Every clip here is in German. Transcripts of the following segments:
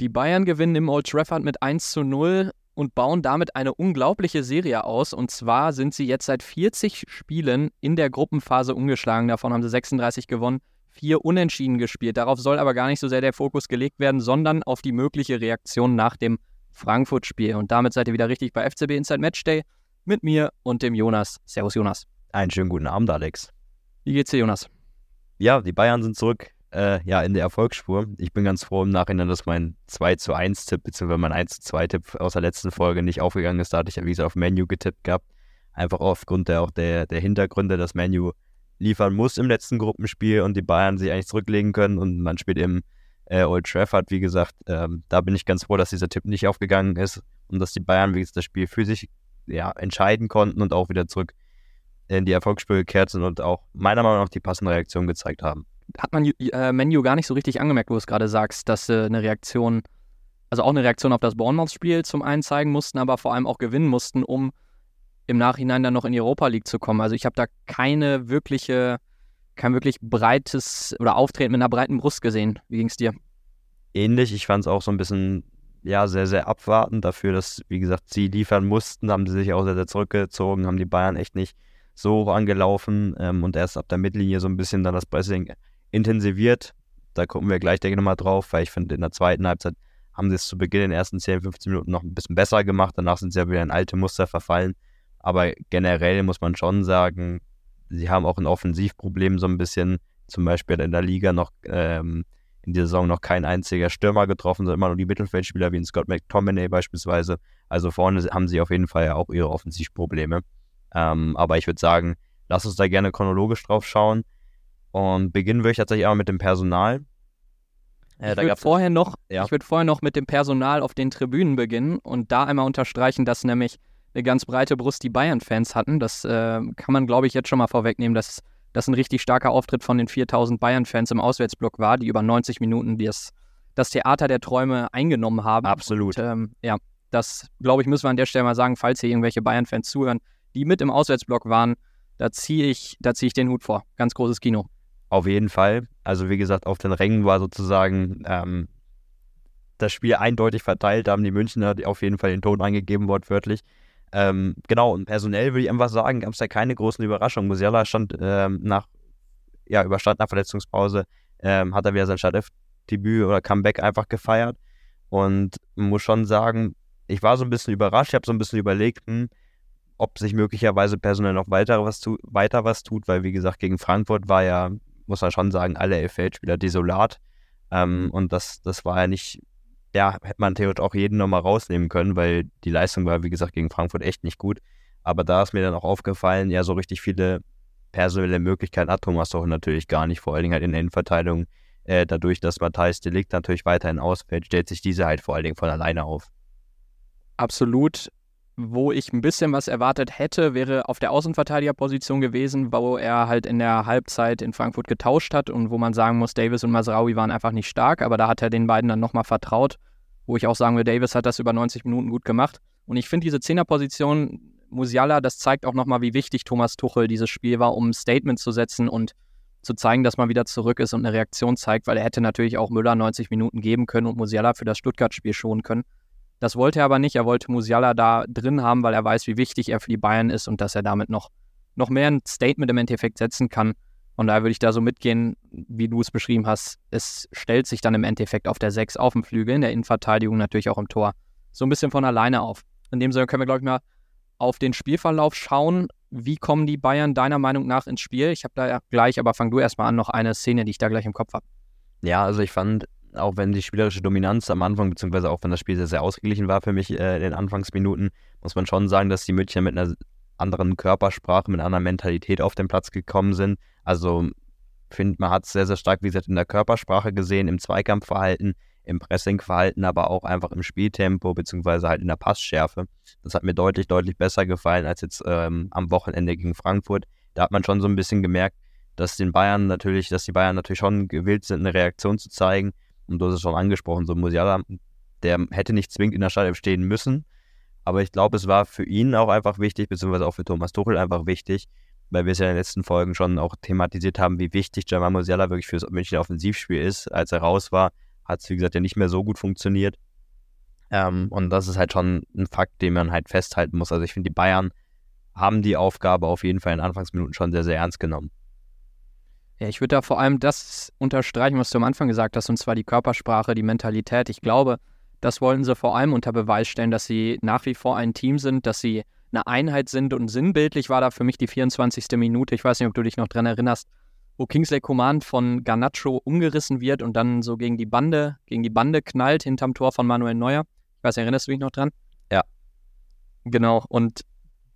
Die Bayern gewinnen im Old Trafford mit 1 zu 0 und bauen damit eine unglaubliche Serie aus. Und zwar sind sie jetzt seit 40 Spielen in der Gruppenphase ungeschlagen. Davon haben sie 36 gewonnen, vier Unentschieden gespielt. Darauf soll aber gar nicht so sehr der Fokus gelegt werden, sondern auf die mögliche Reaktion nach dem Frankfurt-Spiel. Und damit seid ihr wieder richtig bei FCB Inside Matchday mit mir und dem Jonas. Servus, Jonas. Einen schönen guten Abend, Alex. Wie geht's dir, Jonas? Ja, die Bayern sind zurück äh, ja, in der Erfolgsspur. Ich bin ganz froh im Nachhinein, dass mein 2 zu 1 Tipp, beziehungsweise mein 1 zu 2 Tipp aus der letzten Folge nicht aufgegangen ist. Da hatte ich ja, wie gesagt, auf Menu getippt gehabt. Einfach aufgrund der, auch der, der Hintergründe, dass Menu liefern muss im letzten Gruppenspiel und die Bayern sich eigentlich zurücklegen können und man spielt im äh, Old Trafford, wie gesagt. Ähm, da bin ich ganz froh, dass dieser Tipp nicht aufgegangen ist und dass die Bayern, wie gesagt, das Spiel für sich ja, entscheiden konnten und auch wieder zurück in die Erfolgsspur gekehrt sind und auch meiner Meinung nach die passende Reaktion gezeigt haben hat man äh, Menu gar nicht so richtig angemerkt, wo du es gerade sagst, dass sie eine Reaktion, also auch eine Reaktion auf das Bournemouth-Spiel zum einen zeigen mussten, aber vor allem auch gewinnen mussten, um im Nachhinein dann noch in die Europa League zu kommen. Also ich habe da keine wirkliche, kein wirklich breites oder Auftreten mit einer breiten Brust gesehen. Wie ging es dir? Ähnlich, ich fand es auch so ein bisschen, ja, sehr, sehr abwartend dafür, dass, wie gesagt, sie liefern mussten, haben sie sich auch sehr, sehr zurückgezogen, haben die Bayern echt nicht so hoch angelaufen ähm, und erst ab der Mittellinie so ein bisschen dann das Pressing intensiviert. Da gucken wir gleich, denke ich, nochmal drauf, weil ich finde, in der zweiten Halbzeit haben sie es zu Beginn in den ersten 10, 15 Minuten noch ein bisschen besser gemacht. Danach sind sie ja wieder in alte Muster verfallen. Aber generell muss man schon sagen, sie haben auch ein Offensivproblem so ein bisschen. Zum Beispiel in der Liga noch ähm, in dieser Saison noch kein einziger Stürmer getroffen, sondern immer nur die Mittelfeldspieler wie ein Scott McTominay beispielsweise. Also vorne haben sie auf jeden Fall ja auch ihre Offensivprobleme. Ähm, aber ich würde sagen, lass uns da gerne chronologisch drauf schauen. Und beginnen würde ich tatsächlich auch mit dem Personal. Äh, ich würde vorher, noch, ja. würd vorher noch mit dem Personal auf den Tribünen beginnen und da einmal unterstreichen, dass nämlich eine ganz breite Brust die Bayern-Fans hatten. Das äh, kann man, glaube ich, jetzt schon mal vorwegnehmen, dass das ein richtig starker Auftritt von den 4000 Bayern-Fans im Auswärtsblock war, die über 90 Minuten das, das Theater der Träume eingenommen haben. Absolut. Und, ähm, ja, das, glaube ich, müssen wir an der Stelle mal sagen, falls hier irgendwelche Bayern-Fans zuhören, die mit im Auswärtsblock waren, da ziehe ich, zieh ich den Hut vor. Ganz großes Kino. Auf jeden Fall. Also wie gesagt, auf den Rängen war sozusagen ähm, das Spiel eindeutig verteilt. Da haben die Münchner auf jeden Fall den Ton eingegeben, wortwörtlich. Ähm, genau, und personell würde ich einfach sagen, gab es da keine großen Überraschungen. Musiala stand ähm, nach, ja, überstand nach Verletzungspause, ähm, hat er wieder sein Startelf-Debüt oder Comeback einfach gefeiert. Und muss schon sagen, ich war so ein bisschen überrascht. Ich habe so ein bisschen überlegt, hm, ob sich möglicherweise personell noch weiter was, tu weiter was tut, weil wie gesagt, gegen Frankfurt war ja muss man schon sagen, alle Feldspieler desolat. Ähm, mhm. und das, das war ja nicht, ja, hätte man theoretisch auch jeden nochmal rausnehmen können, weil die Leistung war, wie gesagt, gegen Frankfurt echt nicht gut. Aber da ist mir dann auch aufgefallen, ja, so richtig viele personelle Möglichkeiten hat Thomas doch natürlich gar nicht, vor allen Dingen halt in der Innenverteidigung. Äh, dadurch, dass Matthijs Delikt natürlich weiterhin ausfällt, stellt sich diese halt vor allen Dingen von alleine auf. Absolut wo ich ein bisschen was erwartet hätte, wäre auf der Außenverteidigerposition gewesen, wo er halt in der Halbzeit in Frankfurt getauscht hat und wo man sagen muss, Davis und Masraoui waren einfach nicht stark, aber da hat er den beiden dann nochmal vertraut, wo ich auch sagen will, Davis hat das über 90 Minuten gut gemacht. Und ich finde diese Zehnerposition, Musiala, das zeigt auch nochmal, wie wichtig Thomas Tuchel dieses Spiel war, um ein Statement zu setzen und zu zeigen, dass man wieder zurück ist und eine Reaktion zeigt, weil er hätte natürlich auch Müller 90 Minuten geben können und Musiala für das Stuttgart-Spiel schonen können. Das wollte er aber nicht. Er wollte Musiala da drin haben, weil er weiß, wie wichtig er für die Bayern ist und dass er damit noch, noch mehr ein Statement im Endeffekt setzen kann. Und daher würde ich da so mitgehen, wie du es beschrieben hast. Es stellt sich dann im Endeffekt auf der 6 auf dem Flügel, in der Innenverteidigung natürlich auch im Tor, so ein bisschen von alleine auf. In dem Sinne können wir, glaube ich, mal auf den Spielverlauf schauen. Wie kommen die Bayern deiner Meinung nach ins Spiel? Ich habe da gleich, aber fang du erstmal an, noch eine Szene, die ich da gleich im Kopf habe. Ja, also ich fand auch wenn die spielerische Dominanz am Anfang, beziehungsweise auch wenn das Spiel sehr, sehr ausgeglichen war für mich äh, in den Anfangsminuten, muss man schon sagen, dass die Münchner mit einer anderen Körpersprache, mit einer anderen Mentalität auf den Platz gekommen sind. Also finde, man hat es sehr, sehr stark, wie gesagt, in der Körpersprache gesehen, im Zweikampfverhalten, im Pressingverhalten, aber auch einfach im Spieltempo, beziehungsweise halt in der Passschärfe. Das hat mir deutlich, deutlich besser gefallen als jetzt ähm, am Wochenende gegen Frankfurt. Da hat man schon so ein bisschen gemerkt, dass den Bayern natürlich, dass die Bayern natürlich schon gewillt sind, eine Reaktion zu zeigen und du hast es schon angesprochen, so Musiala, der hätte nicht zwingend in der Startelf stehen müssen. Aber ich glaube, es war für ihn auch einfach wichtig, beziehungsweise auch für Thomas Tuchel einfach wichtig, weil wir es ja in den letzten Folgen schon auch thematisiert haben, wie wichtig Jamal Musiala wirklich für das München Offensivspiel ist. Als er raus war, hat es, wie gesagt, ja nicht mehr so gut funktioniert. Ähm, und das ist halt schon ein Fakt, den man halt festhalten muss. Also ich finde, die Bayern haben die Aufgabe auf jeden Fall in Anfangsminuten schon sehr, sehr ernst genommen. Ja, ich würde da vor allem das unterstreichen, was du am Anfang gesagt hast, und zwar die Körpersprache, die Mentalität. Ich glaube, das wollen sie vor allem unter Beweis stellen, dass sie nach wie vor ein Team sind, dass sie eine Einheit sind und sinnbildlich war da für mich die 24. Minute. Ich weiß nicht, ob du dich noch dran erinnerst, wo Kingsley Command von Garnacho umgerissen wird und dann so gegen die Bande, gegen die Bande knallt hinterm Tor von Manuel Neuer. Ich weiß, erinnerst du dich noch dran? Ja. Genau. Und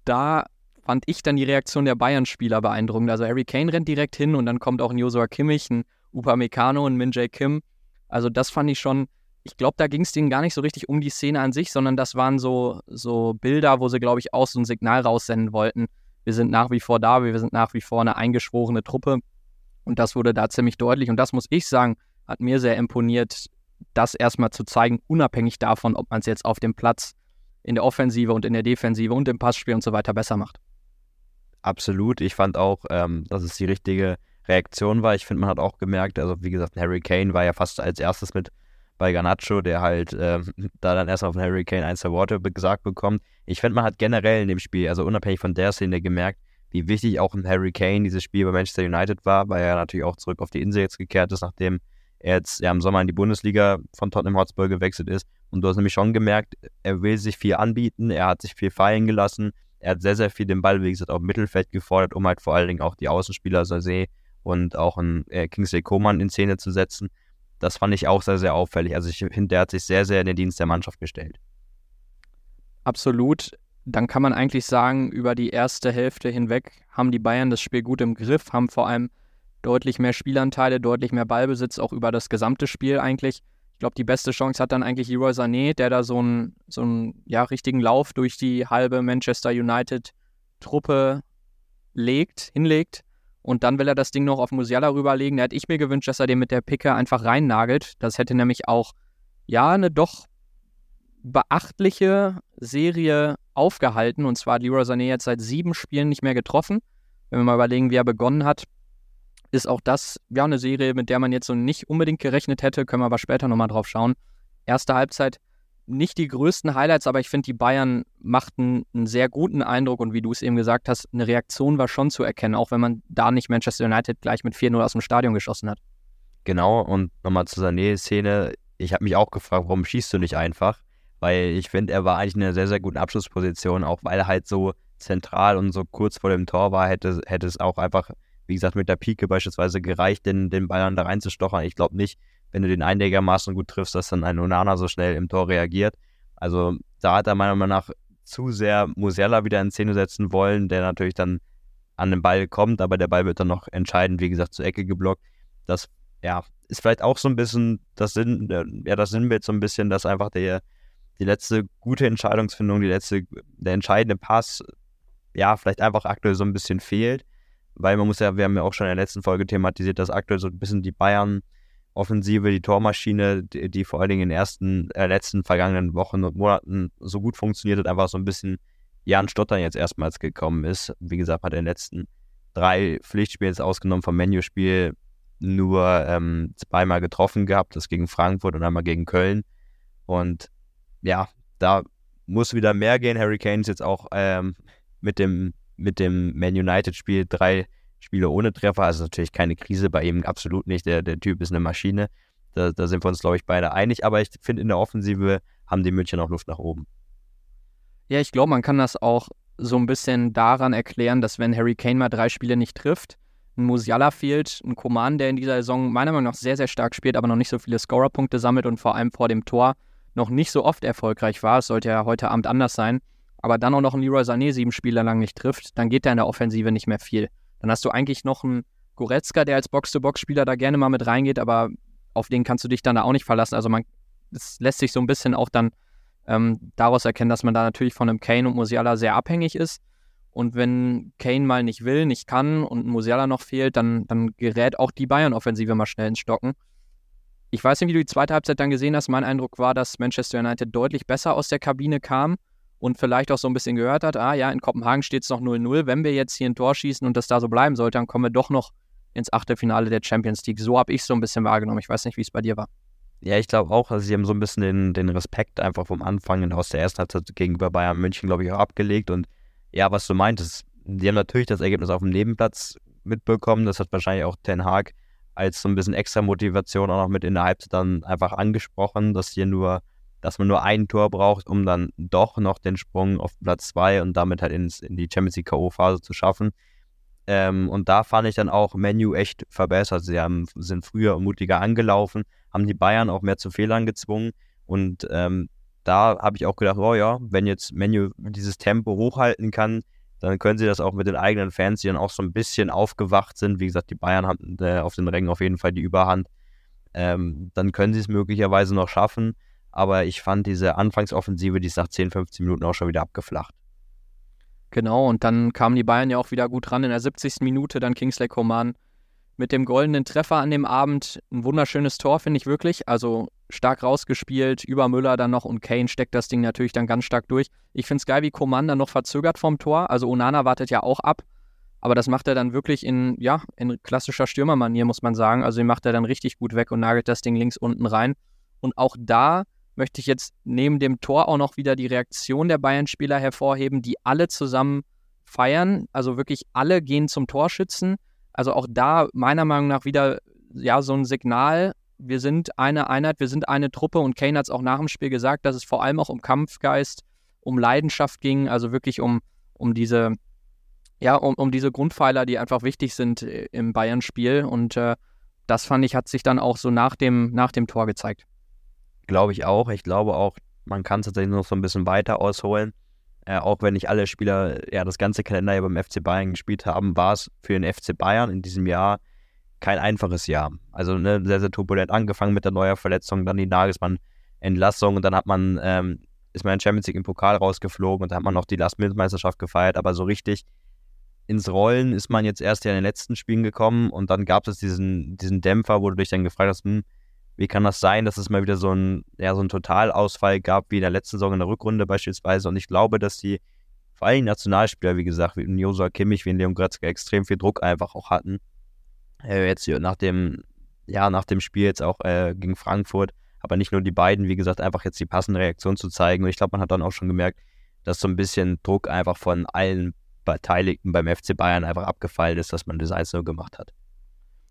da fand ich dann die Reaktion der Bayern-Spieler beeindruckend. Also Harry Kane rennt direkt hin und dann kommt auch ein Josua Kimmich, ein Upamecano und Min Jae Kim. Also das fand ich schon, ich glaube, da ging es denen gar nicht so richtig um die Szene an sich, sondern das waren so, so Bilder, wo sie, glaube ich, auch so ein Signal raussenden wollten. Wir sind nach wie vor da, wir sind nach wie vor eine eingeschworene Truppe. Und das wurde da ziemlich deutlich. Und das muss ich sagen, hat mir sehr imponiert, das erstmal zu zeigen, unabhängig davon, ob man es jetzt auf dem Platz in der Offensive und in der Defensive und im Passspiel und so weiter besser macht. Absolut. Ich fand auch, ähm, dass es die richtige Reaktion war. Ich finde, man hat auch gemerkt, also wie gesagt, Harry Kane war ja fast als erstes mit bei Garnacho, der halt ähm, da dann erstmal von Harry Kane ein, zwei Worte gesagt bekommt. Ich finde, man hat generell in dem Spiel, also unabhängig von der Szene, gemerkt, wie wichtig auch ein Harry Kane dieses Spiel bei Manchester United war, weil er natürlich auch zurück auf die Insel jetzt gekehrt ist, nachdem er jetzt ja, im Sommer in die Bundesliga von Tottenham Hotspur gewechselt ist. Und du hast nämlich schon gemerkt, er will sich viel anbieten, er hat sich viel fallen gelassen, er hat sehr, sehr viel den Ball, wie gesagt, auf Mittelfeld gefordert, um halt vor allen Dingen auch die Außenspieler Sase und auch einen äh, Kingsley Coman in Szene zu setzen. Das fand ich auch sehr, sehr auffällig. Also ich finde, der hat sich sehr, sehr in den Dienst der Mannschaft gestellt. Absolut. Dann kann man eigentlich sagen, über die erste Hälfte hinweg haben die Bayern das Spiel gut im Griff, haben vor allem deutlich mehr Spielanteile, deutlich mehr Ballbesitz, auch über das gesamte Spiel eigentlich. Ich glaube, die beste Chance hat dann eigentlich Leroy Sané, der da so einen so ja, richtigen Lauf durch die halbe Manchester United-Truppe legt, hinlegt. Und dann will er das Ding noch auf Musiala rüberlegen. Da hätte ich mir gewünscht, dass er den mit der Picke einfach reinnagelt. Das hätte nämlich auch, ja, eine doch beachtliche Serie aufgehalten. Und zwar hat Leroy Sané jetzt seit sieben Spielen nicht mehr getroffen. Wenn wir mal überlegen, wie er begonnen hat, ist auch das ja eine Serie, mit der man jetzt so nicht unbedingt gerechnet hätte, können wir aber später nochmal drauf schauen. Erste Halbzeit nicht die größten Highlights, aber ich finde, die Bayern machten einen sehr guten Eindruck und wie du es eben gesagt hast, eine Reaktion war schon zu erkennen, auch wenn man da nicht Manchester United gleich mit 4-0 aus dem Stadion geschossen hat. Genau, und nochmal zur Sané-Szene. Ich habe mich auch gefragt, warum schießt du nicht einfach? Weil ich finde, er war eigentlich in einer sehr, sehr guten Abschlussposition, auch weil er halt so zentral und so kurz vor dem Tor war, hätte, hätte es auch einfach wie gesagt, mit der Pike beispielsweise gereicht, den, den Bayern da reinzustochern. Ich glaube nicht, wenn du den einigermaßen gut triffst, dass dann ein Onana so schnell im Tor reagiert. Also da hat er meiner Meinung nach zu sehr Musiala wieder in Szene setzen wollen, der natürlich dann an den Ball kommt, aber der Ball wird dann noch entscheidend, wie gesagt, zur Ecke geblockt. Das, ja, ist vielleicht auch so ein bisschen das Sinn, ja, das Sinnbild so ein bisschen, dass einfach der, die letzte gute Entscheidungsfindung, die letzte, der entscheidende Pass, ja, vielleicht einfach aktuell so ein bisschen fehlt weil man muss ja, wir haben ja auch schon in der letzten Folge thematisiert, dass aktuell so ein bisschen die Bayern-Offensive, die Tormaschine, die, die, vor allen Dingen in den ersten, äh, letzten vergangenen Wochen und Monaten so gut funktioniert hat, einfach so ein bisschen Jan Stottern jetzt erstmals gekommen ist. Wie gesagt, hat er in den letzten drei Pflichtspiele jetzt ausgenommen vom Menüspiel nur ähm, zweimal getroffen gehabt, das gegen Frankfurt und einmal gegen Köln. Und ja, da muss wieder mehr gehen. Harry Kane ist jetzt auch ähm, mit dem mit dem Man United-Spiel drei Spiele ohne Treffer. Also natürlich keine Krise bei ihm, absolut nicht. Der, der Typ ist eine Maschine. Da, da sind wir uns, glaube ich, beide einig. Aber ich finde, in der Offensive haben die München auch Luft nach oben. Ja, ich glaube, man kann das auch so ein bisschen daran erklären, dass wenn Harry Kane mal drei Spiele nicht trifft, ein Musiala fehlt, ein Koman, der in dieser Saison meiner Meinung nach sehr, sehr stark spielt, aber noch nicht so viele Scorerpunkte sammelt und vor allem vor dem Tor noch nicht so oft erfolgreich war. Es sollte ja heute Abend anders sein aber dann auch noch ein Leroy Sané sieben Spiele lang nicht trifft, dann geht da in der Offensive nicht mehr viel. Dann hast du eigentlich noch einen Goretzka, der als Box-to-Box-Spieler da gerne mal mit reingeht, aber auf den kannst du dich dann da auch nicht verlassen. Also man, es lässt sich so ein bisschen auch dann ähm, daraus erkennen, dass man da natürlich von einem Kane und Musiala sehr abhängig ist. Und wenn Kane mal nicht will, nicht kann und Musiala noch fehlt, dann, dann gerät auch die Bayern-Offensive mal schnell ins Stocken. Ich weiß nicht, wie du die zweite Halbzeit dann gesehen hast. Mein Eindruck war, dass Manchester United deutlich besser aus der Kabine kam und vielleicht auch so ein bisschen gehört hat, ah ja, in Kopenhagen steht es noch 0-0, wenn wir jetzt hier ein Tor schießen und das da so bleiben sollte, dann kommen wir doch noch ins Achtelfinale der Champions League. So habe ich es so ein bisschen wahrgenommen. Ich weiß nicht, wie es bei dir war. Ja, ich glaube auch, also sie haben so ein bisschen den, den Respekt einfach vom Anfang aus der ersten Halbzeit gegenüber Bayern München, glaube ich, auch abgelegt. Und ja, was du meintest, die haben natürlich das Ergebnis auf dem Nebenplatz mitbekommen. Das hat wahrscheinlich auch Ten Haag als so ein bisschen extra Motivation auch noch mit in der Halbzeit dann einfach angesprochen, dass hier nur, dass man nur ein Tor braucht, um dann doch noch den Sprung auf Platz zwei und damit halt ins, in die Champions League K.O.-Phase zu schaffen. Ähm, und da fand ich dann auch Menu echt verbessert. Sie haben, sind früher mutiger angelaufen, haben die Bayern auch mehr zu Fehlern gezwungen. Und ähm, da habe ich auch gedacht, oh ja, wenn jetzt Menu dieses Tempo hochhalten kann, dann können sie das auch mit den eigenen Fans, die dann auch so ein bisschen aufgewacht sind. Wie gesagt, die Bayern haben äh, auf den Rängen auf jeden Fall die Überhand. Ähm, dann können sie es möglicherweise noch schaffen. Aber ich fand diese Anfangsoffensive, die ist nach 10, 15 Minuten auch schon wieder abgeflacht. Genau, und dann kamen die Bayern ja auch wieder gut ran in der 70. Minute, dann Kingsley Coman mit dem goldenen Treffer an dem Abend. Ein wunderschönes Tor, finde ich wirklich. Also stark rausgespielt, über Müller dann noch und Kane steckt das Ding natürlich dann ganz stark durch. Ich finde es geil, wie Coman dann noch verzögert vom Tor. Also Onana wartet ja auch ab. Aber das macht er dann wirklich in, ja, in klassischer Stürmermanier, muss man sagen. Also den macht er dann richtig gut weg und nagelt das Ding links unten rein. Und auch da möchte ich jetzt neben dem Tor auch noch wieder die Reaktion der Bayern-Spieler hervorheben, die alle zusammen feiern. Also wirklich alle gehen zum Torschützen. Also auch da meiner Meinung nach wieder ja so ein Signal. Wir sind eine Einheit, wir sind eine Truppe und Kane hat es auch nach dem Spiel gesagt, dass es vor allem auch um Kampfgeist, um Leidenschaft ging, also wirklich um, um diese, ja, um, um diese Grundpfeiler, die einfach wichtig sind äh, im Bayern-Spiel. Und äh, das fand ich, hat sich dann auch so nach dem, nach dem Tor gezeigt. Glaube ich auch. Ich glaube auch, man kann es tatsächlich noch so ein bisschen weiter ausholen. Äh, auch wenn nicht alle Spieler ja das ganze Kalenderjahr beim FC Bayern gespielt haben, war es für den FC Bayern in diesem Jahr kein einfaches Jahr. Also ne, sehr, sehr turbulent angefangen mit der neuen Verletzung, dann die Nagelsmann-Entlassung und dann hat man, ähm, ist man in Champions League im Pokal rausgeflogen und dann hat man noch die Last-Minute-Meisterschaft gefeiert, aber so richtig ins Rollen ist man jetzt erst ja in den letzten Spielen gekommen und dann gab es diesen, diesen Dämpfer, wo du dich dann gefragt hast, hm, wie kann das sein, dass es mal wieder so ein, ja, so ein Totalausfall gab, wie in der letzten Saison in der Rückrunde beispielsweise. Und ich glaube, dass die vor allem Nationalspieler, wie gesagt, wie Josua Kimmich, wie Leon Goretzka, extrem viel Druck einfach auch hatten. Äh, jetzt nach dem, ja, nach dem Spiel jetzt auch äh, gegen Frankfurt. Aber nicht nur die beiden, wie gesagt, einfach jetzt die passende Reaktion zu zeigen. Und ich glaube, man hat dann auch schon gemerkt, dass so ein bisschen Druck einfach von allen Beteiligten beim FC Bayern einfach abgefallen ist, dass man das 1 gemacht hat.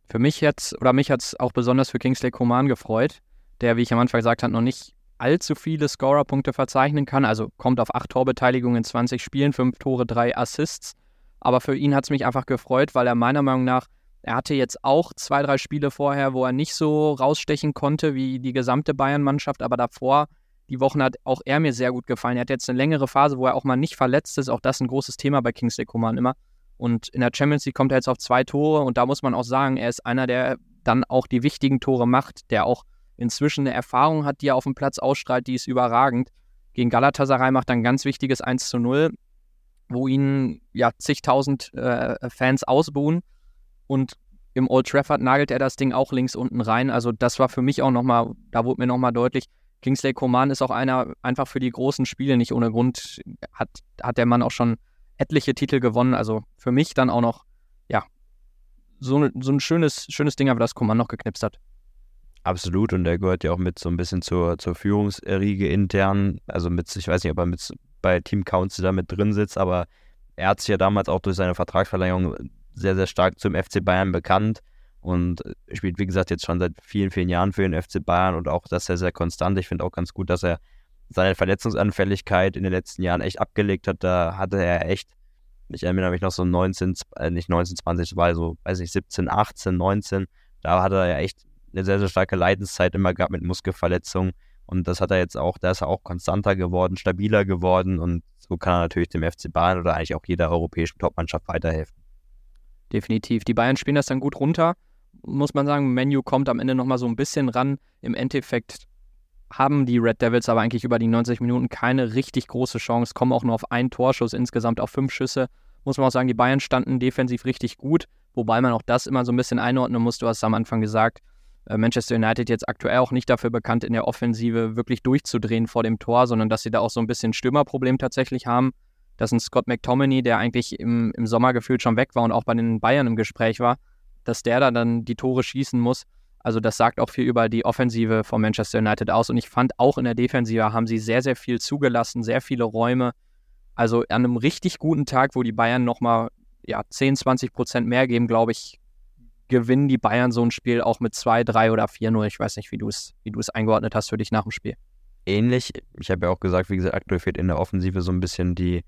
Für mich jetzt, oder mich hat es auch besonders für Kingsley Coman gefreut, der, wie ich am Anfang gesagt habe, noch nicht allzu viele Scorerpunkte verzeichnen kann. Also kommt auf acht Torbeteiligungen in 20 Spielen, fünf Tore, drei Assists. Aber für ihn hat es mich einfach gefreut, weil er meiner Meinung nach, er hatte jetzt auch zwei, drei Spiele vorher, wo er nicht so rausstechen konnte wie die gesamte Bayern-Mannschaft, aber davor, die Wochen hat auch er mir sehr gut gefallen. Er hat jetzt eine längere Phase, wo er auch mal nicht verletzt ist. Auch das ein großes Thema bei Kingsley Coman immer. Und in der Champions League kommt er jetzt auf zwei Tore und da muss man auch sagen, er ist einer, der dann auch die wichtigen Tore macht, der auch inzwischen eine Erfahrung hat, die er auf dem Platz ausstrahlt, die ist überragend. Gegen Galatasaray macht er ein ganz wichtiges 1 zu 0, wo ihn ja zigtausend äh, Fans ausbuhen und im Old Trafford nagelt er das Ding auch links unten rein. Also das war für mich auch nochmal, da wurde mir nochmal deutlich, Kingsley Coman ist auch einer, einfach für die großen Spiele nicht ohne Grund, hat, hat der Mann auch schon etliche Titel gewonnen. Also für mich dann auch noch, ja, so, so ein schönes, schönes Ding, aber das Kommand noch geknipst hat. Absolut, und er gehört ja auch mit so ein bisschen zur, zur Führungsriege intern. Also mit, ich weiß nicht, ob er mit bei Team Council da mit drin sitzt, aber er hat sich ja damals auch durch seine Vertragsverlängerung sehr, sehr stark zum FC Bayern bekannt und spielt, wie gesagt, jetzt schon seit vielen, vielen Jahren für den FC Bayern und auch das sehr, sehr konstant. Ich finde auch ganz gut, dass er seine Verletzungsanfälligkeit in den letzten Jahren echt abgelegt hat. Da hatte er echt, ich erinnere mich noch so 19, äh, nicht 19, 20, das war so, weiß ich, 17, 18, 19. Da hatte er ja echt eine sehr, sehr starke Leidenszeit immer gehabt mit Muskelverletzungen. Und das hat er jetzt auch, da ist er auch konstanter geworden, stabiler geworden und so kann er natürlich dem FC Bayern oder eigentlich auch jeder europäischen Topmannschaft weiterhelfen. Definitiv. Die Bayern spielen das dann gut runter. Muss man sagen, Menu kommt am Ende nochmal so ein bisschen ran. Im Endeffekt haben die Red Devils aber eigentlich über die 90 Minuten keine richtig große Chance, kommen auch nur auf einen Torschuss, insgesamt auf fünf Schüsse. Muss man auch sagen, die Bayern standen defensiv richtig gut, wobei man auch das immer so ein bisschen einordnen muss. Du hast es am Anfang gesagt, äh, Manchester United jetzt aktuell auch nicht dafür bekannt, in der Offensive wirklich durchzudrehen vor dem Tor, sondern dass sie da auch so ein bisschen Stürmerproblem tatsächlich haben. Dass ein Scott McTominay, der eigentlich im, im Sommer gefühlt schon weg war und auch bei den Bayern im Gespräch war, dass der da dann die Tore schießen muss. Also das sagt auch viel über die Offensive von Manchester United aus. Und ich fand auch in der Defensive haben sie sehr, sehr viel zugelassen, sehr viele Räume. Also an einem richtig guten Tag, wo die Bayern nochmal ja, 10, 20 Prozent mehr geben, glaube ich, gewinnen die Bayern so ein Spiel auch mit 2, 3 oder 4-0. Ich weiß nicht, wie du es wie eingeordnet hast für dich nach dem Spiel. Ähnlich. Ich habe ja auch gesagt, wie gesagt, aktuell fehlt in der Offensive so ein bisschen die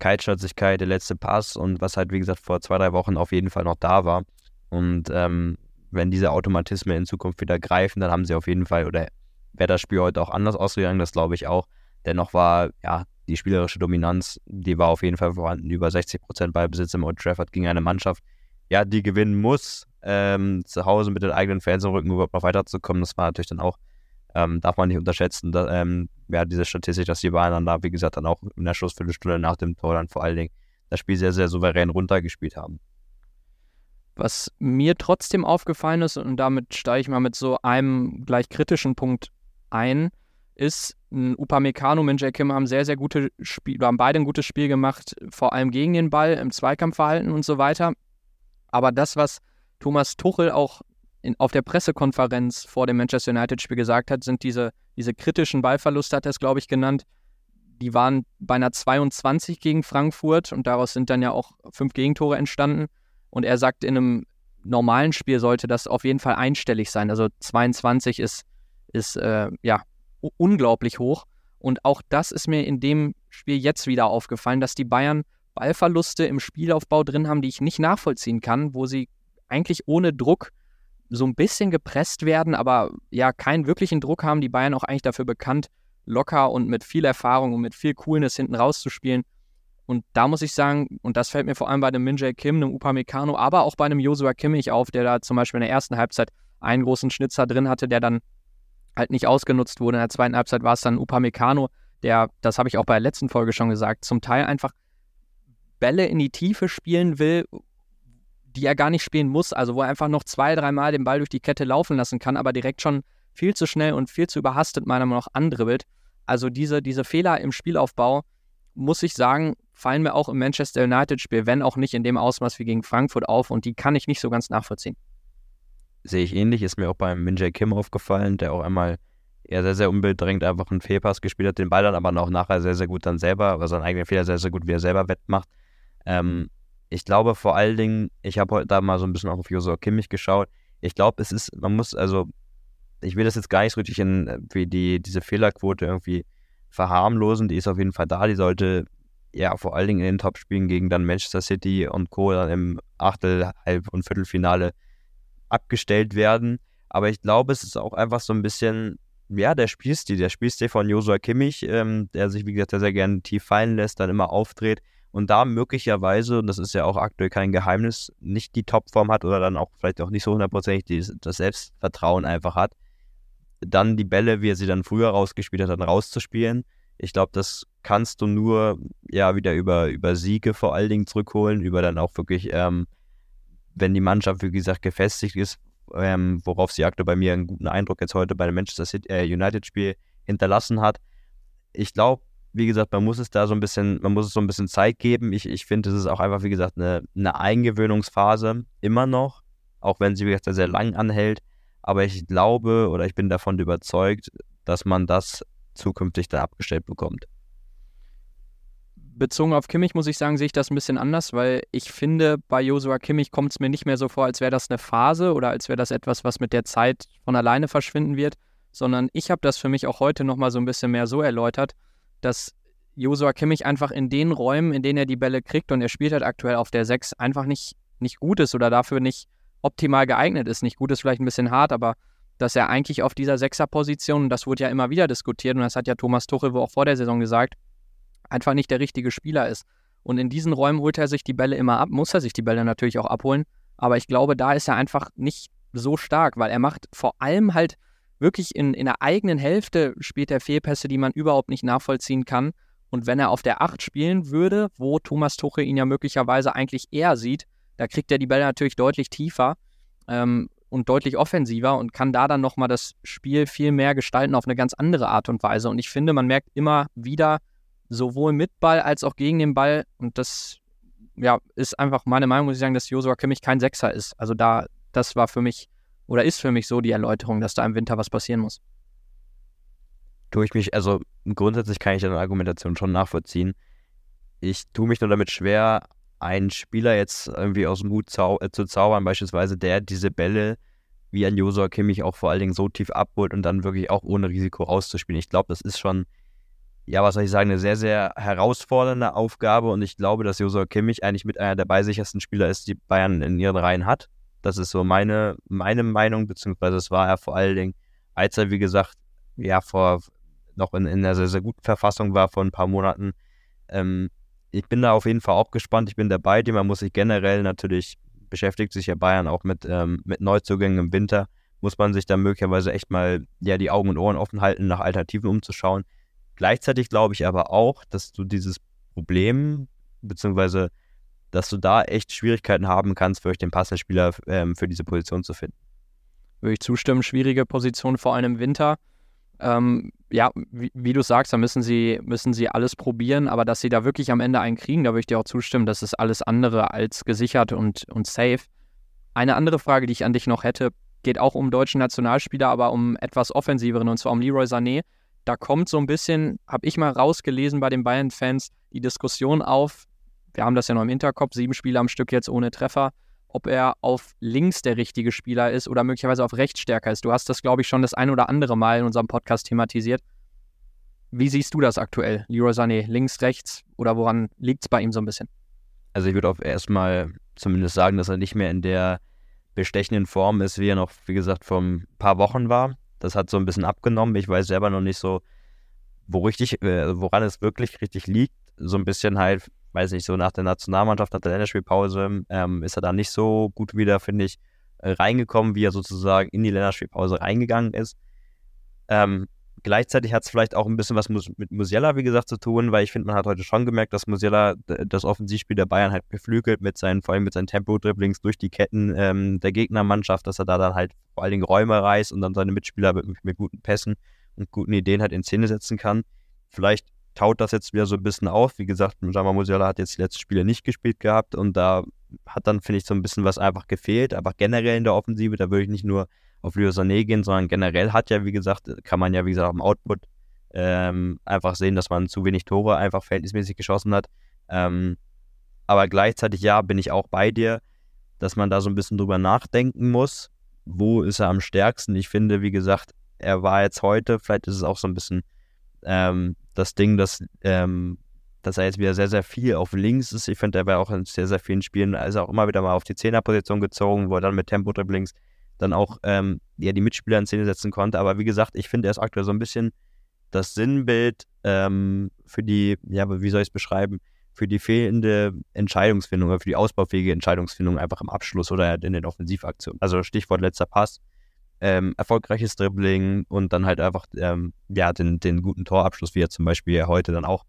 Kaltschnäuzigkeit, der letzte Pass und was halt, wie gesagt, vor zwei, drei Wochen auf jeden Fall noch da war. Und ähm, wenn diese Automatismen in Zukunft wieder greifen, dann haben sie auf jeden Fall, oder wäre das Spiel heute auch anders ausgegangen, das glaube ich auch. Dennoch war, ja, die spielerische Dominanz, die war auf jeden Fall vorhanden. Über 60 Prozent Ballbesitz im Old Trafford gegen eine Mannschaft, ja, die gewinnen muss, ähm, zu Hause mit den eigenen Fans im Rücken überhaupt noch weiterzukommen. Das war natürlich dann auch, ähm, darf man nicht unterschätzen, dass, ähm, ja, diese Statistik, dass die Bayern dann da, wie gesagt, dann auch in der Schlussviertelstunde nach dem Tor dann vor allen Dingen das Spiel sehr, sehr souverän runtergespielt haben. Was mir trotzdem aufgefallen ist, und damit steige ich mal mit so einem gleich kritischen Punkt ein, ist, ein Upamecano und Kim haben sehr, sehr gute Spiel, haben beide ein gutes Spiel gemacht, vor allem gegen den Ball, im Zweikampfverhalten und so weiter. Aber das, was Thomas Tuchel auch in, auf der Pressekonferenz vor dem Manchester United-Spiel gesagt hat, sind diese, diese kritischen Ballverluste, hat er es, glaube ich, genannt. Die waren bei einer 22 gegen Frankfurt und daraus sind dann ja auch fünf Gegentore entstanden. Und er sagt, in einem normalen Spiel sollte das auf jeden Fall einstellig sein. Also 22 ist, ist äh, ja unglaublich hoch. Und auch das ist mir in dem Spiel jetzt wieder aufgefallen, dass die Bayern Ballverluste im Spielaufbau drin haben, die ich nicht nachvollziehen kann, wo sie eigentlich ohne Druck so ein bisschen gepresst werden, aber ja keinen wirklichen Druck haben. Die Bayern auch eigentlich dafür bekannt, locker und mit viel Erfahrung und mit viel Coolness hinten rauszuspielen. Und da muss ich sagen, und das fällt mir vor allem bei einem Minjay Kim, einem Upamecano, aber auch bei einem Joshua Kimmich auf, der da zum Beispiel in der ersten Halbzeit einen großen Schnitzer drin hatte, der dann halt nicht ausgenutzt wurde. In der zweiten Halbzeit war es dann Upamecano, der, das habe ich auch bei der letzten Folge schon gesagt, zum Teil einfach Bälle in die Tiefe spielen will, die er gar nicht spielen muss. Also wo er einfach noch zwei, dreimal den Ball durch die Kette laufen lassen kann, aber direkt schon viel zu schnell und viel zu überhastet meiner Meinung nach andribbelt. Also diese, diese Fehler im Spielaufbau, muss ich sagen, fallen mir auch im Manchester United-Spiel, wenn auch nicht in dem Ausmaß wie gegen Frankfurt auf und die kann ich nicht so ganz nachvollziehen. Sehe ich ähnlich, ist mir auch beim Minjay Kim aufgefallen, der auch einmal eher sehr, sehr unbedrängt einfach einen Fehlpass gespielt hat, den Ball dann aber auch nachher sehr, sehr gut dann selber, also seinen eigenen Fehler sehr, sehr gut, wie er selber wettmacht. Ähm, ich glaube vor allen Dingen, ich habe heute da mal so ein bisschen auch auf Josua Kimmich geschaut. Ich glaube, es ist, man muss, also, ich will das jetzt gar nicht so richtig in, äh, wie die, diese Fehlerquote irgendwie verharmlosen. Die ist auf jeden Fall da. Die sollte ja vor allen Dingen in den Topspielen gegen dann Manchester City und Co. dann im Achtel-, Halb- und Viertelfinale abgestellt werden. Aber ich glaube, es ist auch einfach so ein bisschen, ja, der Spielstil, der Spielstil von Josua Kimmich, ähm, der sich, wie gesagt, sehr, sehr gerne tief fallen lässt, dann immer aufdreht und da möglicherweise, und das ist ja auch aktuell kein Geheimnis, nicht die Topform hat oder dann auch vielleicht auch nicht so hundertprozentig das Selbstvertrauen einfach hat, dann die Bälle, wie er sie dann früher rausgespielt hat, dann rauszuspielen. Ich glaube, das kannst du nur ja wieder über, über Siege vor allen Dingen zurückholen, über dann auch wirklich, ähm, wenn die Mannschaft, wie gesagt, gefestigt ist, ähm, worauf sie aktuell bei mir einen guten Eindruck jetzt heute bei dem Manchester äh, United-Spiel hinterlassen hat. Ich glaube, wie gesagt, man muss es da so ein bisschen, man muss es so ein bisschen Zeit geben. Ich, ich finde, es ist auch einfach, wie gesagt, eine, eine Eingewöhnungsphase immer noch, auch wenn sie, wie gesagt, sehr lang anhält. Aber ich glaube oder ich bin davon überzeugt, dass man das zukünftig da abgestellt bekommt. Bezogen auf Kimmich muss ich sagen, sehe ich das ein bisschen anders, weil ich finde, bei Josua Kimmich kommt es mir nicht mehr so vor, als wäre das eine Phase oder als wäre das etwas, was mit der Zeit von alleine verschwinden wird, sondern ich habe das für mich auch heute nochmal so ein bisschen mehr so erläutert, dass Josua Kimmich einfach in den Räumen, in denen er die Bälle kriegt und er spielt halt aktuell auf der 6, einfach nicht, nicht gut ist oder dafür nicht optimal geeignet ist. Nicht gut ist vielleicht ein bisschen hart, aber dass er eigentlich auf dieser Sechser-Position, das wurde ja immer wieder diskutiert und das hat ja Thomas Tuchel auch vor der Saison gesagt, einfach nicht der richtige Spieler ist. Und in diesen Räumen holt er sich die Bälle immer ab, muss er sich die Bälle natürlich auch abholen, aber ich glaube, da ist er einfach nicht so stark, weil er macht vor allem halt wirklich in, in der eigenen Hälfte spielt er Fehlpässe, die man überhaupt nicht nachvollziehen kann. Und wenn er auf der 8 spielen würde, wo Thomas Tuchel ihn ja möglicherweise eigentlich eher sieht, da kriegt er die Bälle natürlich deutlich tiefer ähm, und deutlich offensiver und kann da dann nochmal das Spiel viel mehr gestalten auf eine ganz andere Art und Weise. Und ich finde, man merkt immer wieder, sowohl mit Ball als auch gegen den Ball, und das ja, ist einfach meine Meinung, muss ich sagen, dass Josua Kimmich kein Sechser ist. Also da, das war für mich oder ist für mich so die Erläuterung, dass da im Winter was passieren muss. Tue ich mich, also grundsätzlich kann ich deine Argumentation schon nachvollziehen. Ich tue mich nur damit schwer, einen Spieler jetzt irgendwie aus dem Hut zau äh, zu zaubern, beispielsweise der diese Bälle wie ein Josua Kimmich auch vor allen Dingen so tief abholt und dann wirklich auch ohne Risiko rauszuspielen. Ich glaube, das ist schon, ja, was soll ich sagen, eine sehr, sehr herausfordernde Aufgabe und ich glaube, dass Josua Kimmich eigentlich mit einer der beisichersten Spieler ist, die Bayern in ihren Reihen hat. Das ist so meine, meine Meinung, beziehungsweise es war er vor allen Dingen, als er, wie gesagt, ja, vor noch in, in einer sehr, sehr guten Verfassung war vor ein paar Monaten. Ähm, ich bin da auf jeden Fall auch gespannt. Ich bin dabei. Man muss sich generell natürlich, beschäftigt sich ja Bayern auch mit, ähm, mit Neuzugängen im Winter, muss man sich da möglicherweise echt mal ja, die Augen und Ohren offen halten, nach Alternativen umzuschauen. Gleichzeitig glaube ich aber auch, dass du dieses Problem, beziehungsweise dass du da echt Schwierigkeiten haben kannst, für euch den passenden Spieler ähm, für diese Position zu finden. Würde ich zustimmen, schwierige Position, vor allem im Winter. Ähm, ja, wie, wie, du sagst, da müssen sie, müssen sie alles probieren, aber dass sie da wirklich am Ende einen kriegen, da würde ich dir auch zustimmen, das ist alles andere als gesichert und, und safe. Eine andere Frage, die ich an dich noch hätte, geht auch um deutschen Nationalspieler, aber um etwas offensiveren, und zwar um Leroy Sané. Da kommt so ein bisschen, habe ich mal rausgelesen bei den Bayern-Fans, die Diskussion auf, wir haben das ja noch im Hinterkopf, sieben Spiele am Stück jetzt ohne Treffer, ob er auf links der richtige Spieler ist oder möglicherweise auf rechts stärker ist. Du hast das, glaube ich, schon das ein oder andere Mal in unserem Podcast thematisiert. Wie siehst du das aktuell, Leroy Sané? Links, rechts oder woran liegt es bei ihm so ein bisschen? Also ich würde auch erstmal zumindest sagen, dass er nicht mehr in der bestechenden Form ist, wie er noch, wie gesagt, vor ein paar Wochen war. Das hat so ein bisschen abgenommen. Ich weiß selber noch nicht so, wo richtig, äh, woran es wirklich richtig liegt. So ein bisschen halt weiß nicht, so nach der Nationalmannschaft, nach der Länderspielpause, ähm, ist er da nicht so gut wieder, finde ich, äh, reingekommen, wie er sozusagen in die Länderspielpause reingegangen ist. Ähm, gleichzeitig hat es vielleicht auch ein bisschen was mit Musiala, wie gesagt, zu tun, weil ich finde, man hat heute schon gemerkt, dass Musiala das Offensivspiel der Bayern halt beflügelt mit seinen, vor allem mit seinen Tempo-Dribblings durch die Ketten ähm, der Gegnermannschaft, dass er da dann halt vor allen Dingen Räume reißt und dann seine Mitspieler mit, mit guten Pässen und guten Ideen halt in Szene setzen kann. Vielleicht taut das jetzt wieder so ein bisschen auf. Wie gesagt, Jama Musiala hat jetzt die letzten Spiele nicht gespielt gehabt und da hat dann, finde ich, so ein bisschen was einfach gefehlt. Aber generell in der Offensive, da würde ich nicht nur auf Leo Sané gehen, sondern generell hat ja, wie gesagt, kann man ja, wie gesagt, auch im Output ähm, einfach sehen, dass man zu wenig Tore einfach verhältnismäßig geschossen hat. Ähm, aber gleichzeitig, ja, bin ich auch bei dir, dass man da so ein bisschen drüber nachdenken muss. Wo ist er am stärksten? Ich finde, wie gesagt, er war jetzt heute, vielleicht ist es auch so ein bisschen ähm, das Ding, dass, ähm, dass er jetzt wieder sehr, sehr viel auf links ist. Ich finde, er war auch in sehr, sehr vielen Spielen, also auch immer wieder mal auf die Zehnerposition gezogen, wo er dann mit Tempo-Dribblings dann auch ähm, ja, die Mitspieler in Szene setzen konnte. Aber wie gesagt, ich finde, er ist aktuell so ein bisschen das Sinnbild ähm, für die, ja, wie soll ich es beschreiben, für die fehlende Entscheidungsfindung oder für die ausbaufähige Entscheidungsfindung einfach im Abschluss oder in den Offensivaktionen. Also Stichwort letzter Pass ähm, erfolgreiches Dribbling und dann halt einfach ähm, ja, den, den guten Torabschluss, wie er zum Beispiel heute dann auch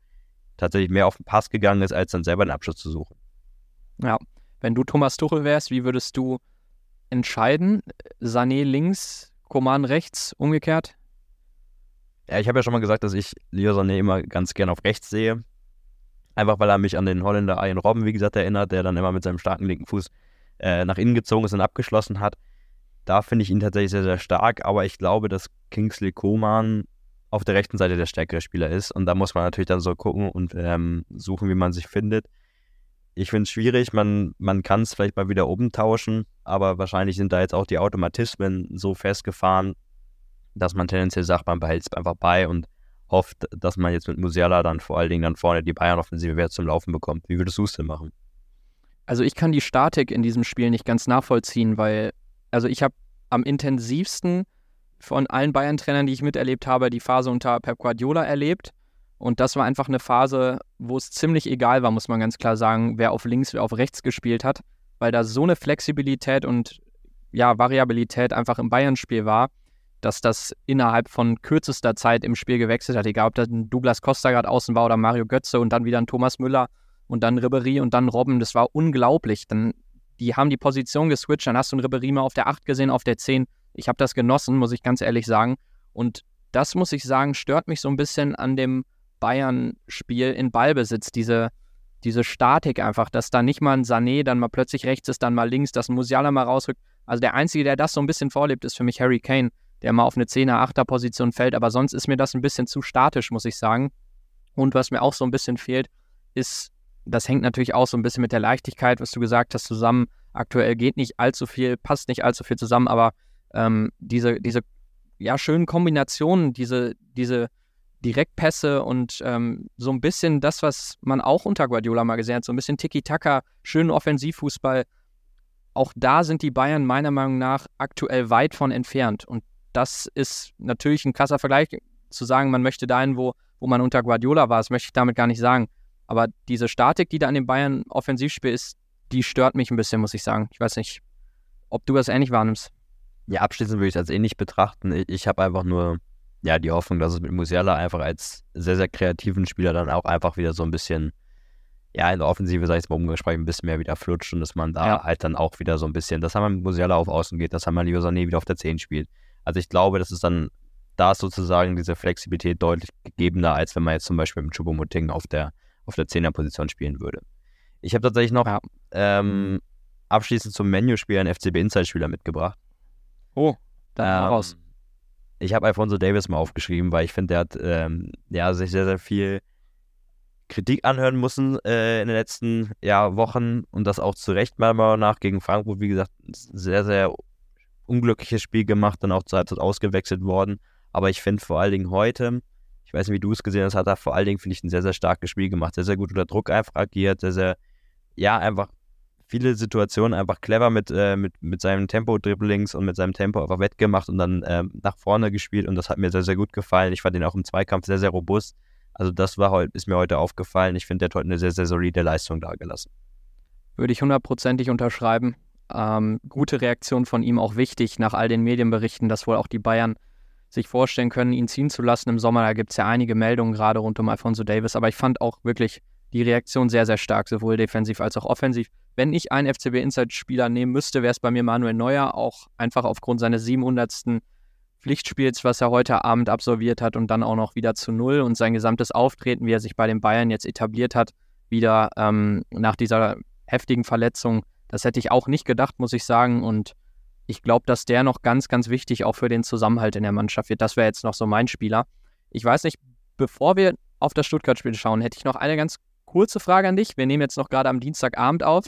tatsächlich mehr auf den Pass gegangen ist, als dann selber den Abschluss zu suchen. Ja, wenn du Thomas Tuchel wärst, wie würdest du entscheiden? Sané links, Koman rechts, umgekehrt? Ja, ich habe ja schon mal gesagt, dass ich Leo Sané immer ganz gern auf rechts sehe. Einfach weil er mich an den Holländer Ian Robben, wie gesagt, erinnert, der dann immer mit seinem starken linken Fuß äh, nach innen gezogen ist und abgeschlossen hat. Da finde ich ihn tatsächlich sehr, sehr stark, aber ich glaube, dass Kingsley Coman auf der rechten Seite der stärkere Spieler ist. Und da muss man natürlich dann so gucken und ähm, suchen, wie man sich findet. Ich finde es schwierig, man, man kann es vielleicht mal wieder oben tauschen, aber wahrscheinlich sind da jetzt auch die Automatismen so festgefahren, dass man tendenziell sagt, man behält es einfach bei und hofft, dass man jetzt mit Musiala dann vor allen Dingen dann vorne die Bayern-Offensive wieder zum Laufen bekommt. Wie würdest du es denn machen? Also ich kann die Statik in diesem Spiel nicht ganz nachvollziehen, weil also ich habe am intensivsten von allen Bayern-Trainern, die ich miterlebt habe, die Phase unter Pep Guardiola erlebt. Und das war einfach eine Phase, wo es ziemlich egal war, muss man ganz klar sagen, wer auf links, wer auf rechts gespielt hat, weil da so eine Flexibilität und ja, Variabilität einfach im Bayern-Spiel war, dass das innerhalb von kürzester Zeit im Spiel gewechselt hat. Egal, ob das ein Douglas Costa gerade außen war oder Mario Götze und dann wieder ein Thomas Müller und dann Ribery und dann Robben. Das war unglaublich. Dann die haben die Position geswitcht, dann hast du einen Ribéry mal auf der 8 gesehen, auf der 10. Ich habe das genossen, muss ich ganz ehrlich sagen. Und das, muss ich sagen, stört mich so ein bisschen an dem Bayern-Spiel in Ballbesitz, diese, diese Statik einfach, dass da nicht mal ein Sané dann mal plötzlich rechts ist, dann mal links, dass ein Musiala mal rausrückt. Also der Einzige, der das so ein bisschen vorlebt, ist für mich Harry Kane, der mal auf eine 10er, 8er Position fällt. Aber sonst ist mir das ein bisschen zu statisch, muss ich sagen. Und was mir auch so ein bisschen fehlt, ist, das hängt natürlich auch so ein bisschen mit der Leichtigkeit, was du gesagt hast, zusammen. Aktuell geht nicht allzu viel, passt nicht allzu viel zusammen, aber ähm, diese, diese ja, schönen Kombinationen, diese, diese Direktpässe und ähm, so ein bisschen das, was man auch unter Guardiola mal gesehen hat, so ein bisschen Tiki-Taka, schönen Offensivfußball. Auch da sind die Bayern meiner Meinung nach aktuell weit von entfernt. Und das ist natürlich ein krasser Vergleich, zu sagen, man möchte dahin, wo, wo man unter Guardiola war. Das möchte ich damit gar nicht sagen. Aber diese Statik, die da an den Bayern Offensivspiel ist, die stört mich ein bisschen, muss ich sagen. Ich weiß nicht, ob du das ähnlich wahrnimmst. Ja, abschließend würde ich es als ähnlich betrachten. Ich, ich habe einfach nur ja, die Hoffnung, dass es mit Musiala einfach als sehr, sehr kreativen Spieler dann auch einfach wieder so ein bisschen, ja, in der Offensive, sag ich es mal umgesprochen, ein bisschen mehr wieder flutscht und dass man da ja. halt dann auch wieder so ein bisschen, dass man mit Musiala auf Außen geht, dass man Leo Sané wieder auf der 10 spielt. Also ich glaube, das ist dann, da ist sozusagen diese Flexibilität deutlich gegebener, als wenn man jetzt zum Beispiel mit Choupo-Moting auf der, auf der 10er-Position spielen würde. Ich habe tatsächlich noch ja. ähm, abschließend zum Menü-Spiel einen FCB Inside-Spieler mitgebracht. Oh, dann ähm, raus. Ich habe Alfonso Davis mal aufgeschrieben, weil ich finde, der hat ähm, ja, sich sehr, sehr viel Kritik anhören müssen äh, in den letzten ja, Wochen und das auch zu Recht meiner Meinung nach gegen Frankfurt, wie gesagt, sehr, sehr unglückliches Spiel gemacht, dann auch zur Halbzeit ausgewechselt worden. Aber ich finde vor allen Dingen heute, ich weiß nicht, wie du es gesehen hast, hat er vor allen Dingen, finde ich, ein sehr, sehr starkes Spiel gemacht. Sehr, sehr gut unter Druck einfach agiert, sehr, sehr, ja, einfach viele Situationen einfach clever mit, äh, mit, mit seinem Tempo-Dribblings und mit seinem Tempo einfach wettgemacht und dann ähm, nach vorne gespielt und das hat mir sehr, sehr gut gefallen. Ich fand ihn auch im Zweikampf sehr, sehr robust. Also das war heute, ist mir heute aufgefallen. Ich finde, der hat heute eine sehr, sehr solide Leistung dargelassen. Würde ich hundertprozentig unterschreiben. Ähm, gute Reaktion von ihm auch wichtig nach all den Medienberichten, dass wohl auch die Bayern sich vorstellen können, ihn ziehen zu lassen im Sommer. Da gibt es ja einige Meldungen gerade rund um Alfonso Davis, aber ich fand auch wirklich die Reaktion sehr, sehr stark, sowohl defensiv als auch offensiv. Wenn ich einen FCB Inside-Spieler nehmen müsste, wäre es bei mir Manuel Neuer, auch einfach aufgrund seines 700. Pflichtspiels, was er heute Abend absolviert hat und dann auch noch wieder zu Null und sein gesamtes Auftreten, wie er sich bei den Bayern jetzt etabliert hat, wieder ähm, nach dieser heftigen Verletzung. Das hätte ich auch nicht gedacht, muss ich sagen. Und ich glaube, dass der noch ganz, ganz wichtig auch für den Zusammenhalt in der Mannschaft wird. Das wäre jetzt noch so mein Spieler. Ich weiß nicht, bevor wir auf das Stuttgart-Spiel schauen, hätte ich noch eine ganz kurze Frage an dich. Wir nehmen jetzt noch gerade am Dienstagabend auf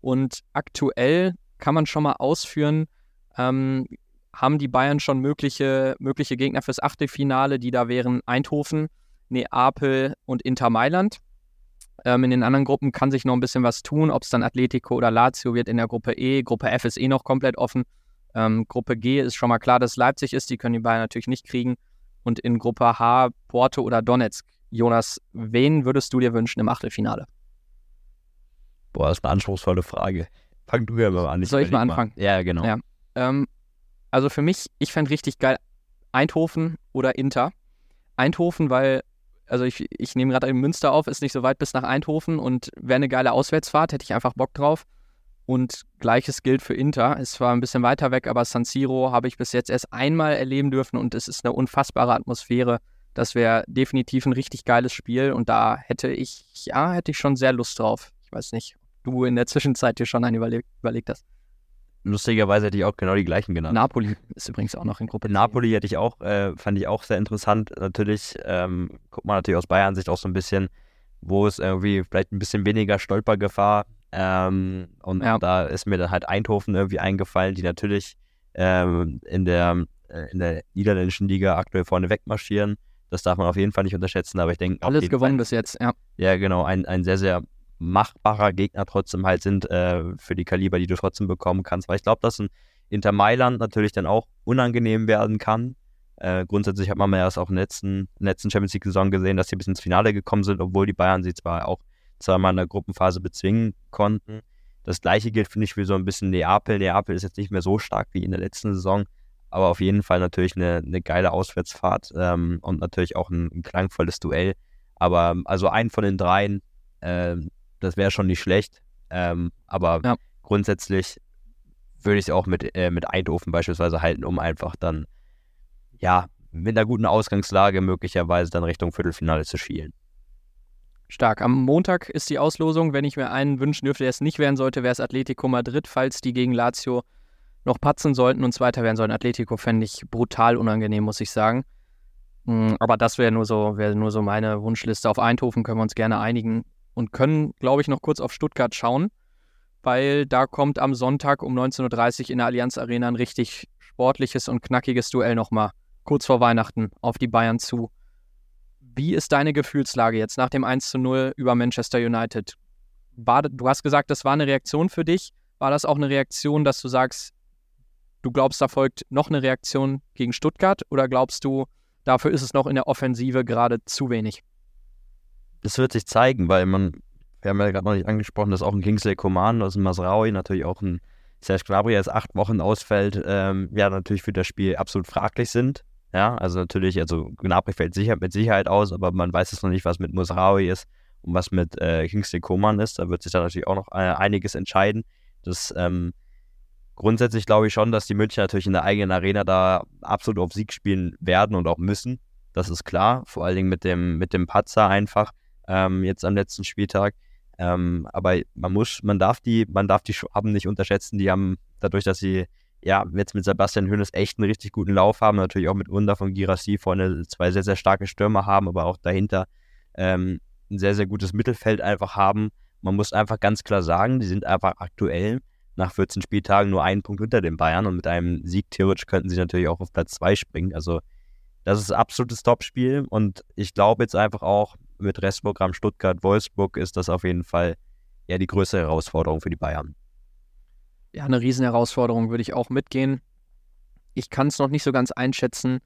und aktuell kann man schon mal ausführen, ähm, haben die Bayern schon mögliche, mögliche Gegner fürs Achtelfinale, die da wären Eindhoven, Neapel und Inter Mailand. Ähm, in den anderen Gruppen kann sich noch ein bisschen was tun, ob es dann Atletico oder Lazio wird in der Gruppe E. Gruppe F ist eh noch komplett offen. Ähm, Gruppe G ist schon mal klar, dass Leipzig ist, die können die Bayern natürlich nicht kriegen. Und in Gruppe H Porto oder Donetsk. Jonas, wen würdest du dir wünschen im Achtelfinale? Boah, das ist eine anspruchsvolle Frage. Fang du ja mal an. Ich Soll ich mal anfangen? Mal. Ja, genau. Ja. Ähm, also für mich, ich fände richtig geil Eindhoven oder Inter. Eindhoven, weil, also ich, ich nehme gerade in Münster auf, ist nicht so weit bis nach Eindhoven und wäre eine geile Auswärtsfahrt, hätte ich einfach Bock drauf. Und gleiches gilt für Inter. Es war ein bisschen weiter weg, aber San Siro habe ich bis jetzt erst einmal erleben dürfen und es ist eine unfassbare Atmosphäre. Das wäre definitiv ein richtig geiles Spiel und da hätte ich, ja, hätte ich schon sehr Lust drauf. Ich weiß nicht, ob du in der Zwischenzeit dir schon einen überleg überlegt hast. Lustigerweise hätte ich auch genau die gleichen genannt. Napoli ist übrigens auch noch in Gruppe. Napoli hätte ich auch, äh, fand ich auch sehr interessant. Natürlich, ähm, guckt man natürlich aus Bayern-Sicht auch so ein bisschen, wo es irgendwie vielleicht ein bisschen weniger Stolpergefahr. Ähm, und ja. da ist mir dann halt Eindhoven irgendwie eingefallen, die natürlich ähm, in, der, äh, in der niederländischen Liga aktuell vorne wegmarschieren. Das darf man auf jeden Fall nicht unterschätzen, aber ich denke. Alles gewonnen Fall, bis jetzt, ja. Ja, genau. Ein, ein sehr, sehr machbarer Gegner trotzdem halt sind äh, für die Kaliber, die du trotzdem bekommen kannst. Weil ich glaube, dass ein Inter Mailand natürlich dann auch unangenehm werden kann. Äh, grundsätzlich hat man ja erst auch in der letzten, letzten Champions League-Saison gesehen, dass sie bis ins Finale gekommen sind, obwohl die Bayern sie zwar auch zweimal in der Gruppenphase bezwingen konnten. Das gleiche gilt, finde ich, für so ein bisschen Neapel. Neapel ist jetzt nicht mehr so stark wie in der letzten Saison, aber auf jeden Fall natürlich eine, eine geile Auswärtsfahrt ähm, und natürlich auch ein, ein, klangvolles Duell. Aber also ein von den dreien, äh, das wäre schon nicht schlecht. Ähm, aber ja. grundsätzlich würde ich es auch mit, äh, mit Eindhoven beispielsweise halten, um einfach dann, ja, mit einer guten Ausgangslage möglicherweise dann Richtung Viertelfinale zu schielen. Stark. Am Montag ist die Auslosung. Wenn ich mir einen wünschen dürfte, der es nicht werden sollte, wäre es Atletico Madrid, falls die gegen Lazio noch patzen sollten und Zweiter werden sollen. Atletico fände ich brutal unangenehm, muss ich sagen. Mm, aber das wäre nur so, wäre nur so meine Wunschliste. Auf Eindhoven können wir uns gerne einigen und können, glaube ich, noch kurz auf Stuttgart schauen, weil da kommt am Sonntag um 19.30 Uhr in der Allianz Arena ein richtig sportliches und knackiges Duell nochmal kurz vor Weihnachten auf die Bayern zu. Wie ist deine Gefühlslage jetzt nach dem 1 zu 0 über Manchester United? War, du hast gesagt, das war eine Reaktion für dich. War das auch eine Reaktion, dass du sagst, du glaubst, da folgt noch eine Reaktion gegen Stuttgart oder glaubst du, dafür ist es noch in der Offensive gerade zu wenig? Das wird sich zeigen, weil man, wir haben ja gerade noch nicht angesprochen, dass auch ein Kingsley Coman aus dem Masraui, natürlich auch ein Serge Gnabry jetzt acht Wochen ausfällt, ähm, ja, natürlich für das Spiel absolut fraglich sind. Ja, also natürlich, also Gnabry fällt sicher, mit Sicherheit aus, aber man weiß es noch nicht, was mit Musraui ist und was mit äh, Kingsley Coman ist. Da wird sich dann natürlich auch noch äh, einiges entscheiden. Das ähm, grundsätzlich glaube ich schon, dass die München natürlich in der eigenen Arena da absolut auf Sieg spielen werden und auch müssen. Das ist klar, vor allen Dingen mit dem, mit dem Patzer einfach ähm, jetzt am letzten Spieltag. Ähm, aber man muss, man darf die, man darf die Schwaben nicht unterschätzen. Die haben dadurch, dass sie ja jetzt mit Sebastian Hönes echt einen richtig guten Lauf haben, natürlich auch mit Unda von Girassi vorne zwei sehr, sehr starke Stürmer haben, aber auch dahinter ähm, ein sehr, sehr gutes Mittelfeld einfach haben. Man muss einfach ganz klar sagen, die sind einfach aktuell nach 14 Spieltagen nur einen Punkt hinter den Bayern und mit einem Sieg theoretisch könnten sie natürlich auch auf Platz 2 springen. Also das ist ein absolutes Topspiel und ich glaube jetzt einfach auch mit Restprogramm Stuttgart, Wolfsburg ist das auf jeden Fall ja die größere Herausforderung für die Bayern. Ja, eine Riesenherausforderung würde ich auch mitgehen. Ich kann es noch nicht so ganz einschätzen,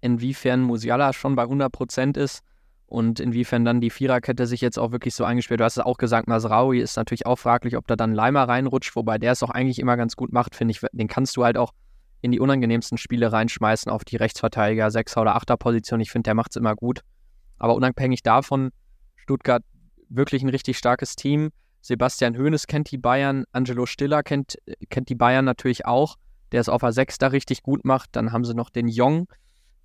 inwiefern Musiala schon bei 100 Prozent ist und inwiefern dann die Viererkette sich jetzt auch wirklich so eingespielt. Du hast es auch gesagt, Masraui ist natürlich auch fraglich, ob da dann Leimer reinrutscht, wobei der es auch eigentlich immer ganz gut macht, finde ich. Den kannst du halt auch in die unangenehmsten Spiele reinschmeißen auf die Rechtsverteidiger, Sechser oder Achter Position. Ich finde, der macht es immer gut. Aber unabhängig davon, Stuttgart wirklich ein richtig starkes Team. Sebastian Hoeneß kennt die Bayern, Angelo Stiller kennt, kennt die Bayern natürlich auch, der es auf a 6 da richtig gut macht. Dann haben sie noch den Jong,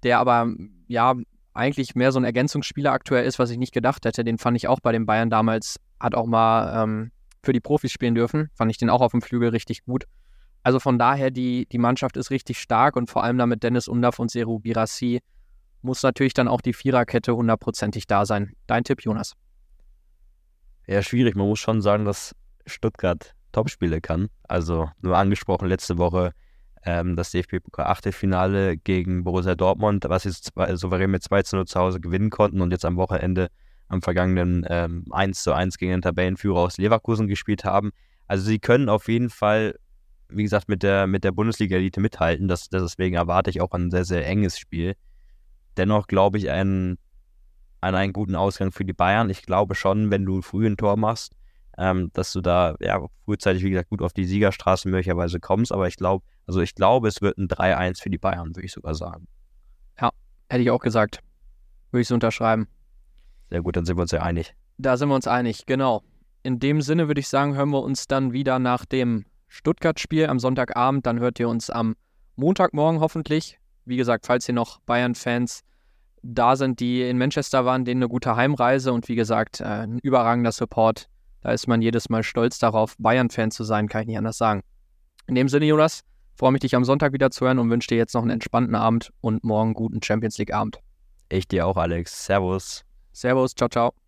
der aber ja eigentlich mehr so ein Ergänzungsspieler aktuell ist, was ich nicht gedacht hätte. Den fand ich auch bei den Bayern damals, hat auch mal ähm, für die Profis spielen dürfen. Fand ich den auch auf dem Flügel richtig gut. Also von daher, die, die Mannschaft ist richtig stark und vor allem damit Dennis Undaff und Seru Girassi muss natürlich dann auch die Viererkette hundertprozentig da sein. Dein Tipp, Jonas? Ja, schwierig. Man muss schon sagen, dass Stuttgart Topspiele kann. Also nur angesprochen letzte Woche ähm, das DFB-Pokal-Achtelfinale gegen Borussia Dortmund, was sie zwei, souverän mit 2 zu 0 zu Hause gewinnen konnten und jetzt am Wochenende am vergangenen ähm, 1 zu 1 gegen den Tabellenführer aus Leverkusen gespielt haben. Also sie können auf jeden Fall, wie gesagt, mit der, mit der Bundesliga-Elite mithalten. Das, deswegen erwarte ich auch ein sehr, sehr enges Spiel. Dennoch glaube ich einen, an einen guten Ausgang für die Bayern. Ich glaube schon, wenn du früh ein Tor machst, ähm, dass du da ja, frühzeitig, wie gesagt, gut auf die Siegerstraße möglicherweise kommst. Aber ich glaube, also ich glaube, es wird ein 3-1 für die Bayern, würde ich sogar sagen. Ja, hätte ich auch gesagt. Würde ich so unterschreiben. Sehr gut, dann sind wir uns ja einig. Da sind wir uns einig, genau. In dem Sinne würde ich sagen, hören wir uns dann wieder nach dem Stuttgart-Spiel am Sonntagabend. Dann hört ihr uns am Montagmorgen hoffentlich. Wie gesagt, falls ihr noch Bayern-Fans da sind, die in Manchester waren, denen eine gute Heimreise und wie gesagt, äh, ein überragender Support da ist man jedes Mal stolz darauf, Bayern-Fan zu sein, kann ich nicht anders sagen. In dem Sinne, Jonas, freue mich, dich am Sonntag wieder zu hören und wünsche dir jetzt noch einen entspannten Abend und morgen guten Champions League-Abend. Ich dir auch, Alex. Servus. Servus, ciao, ciao.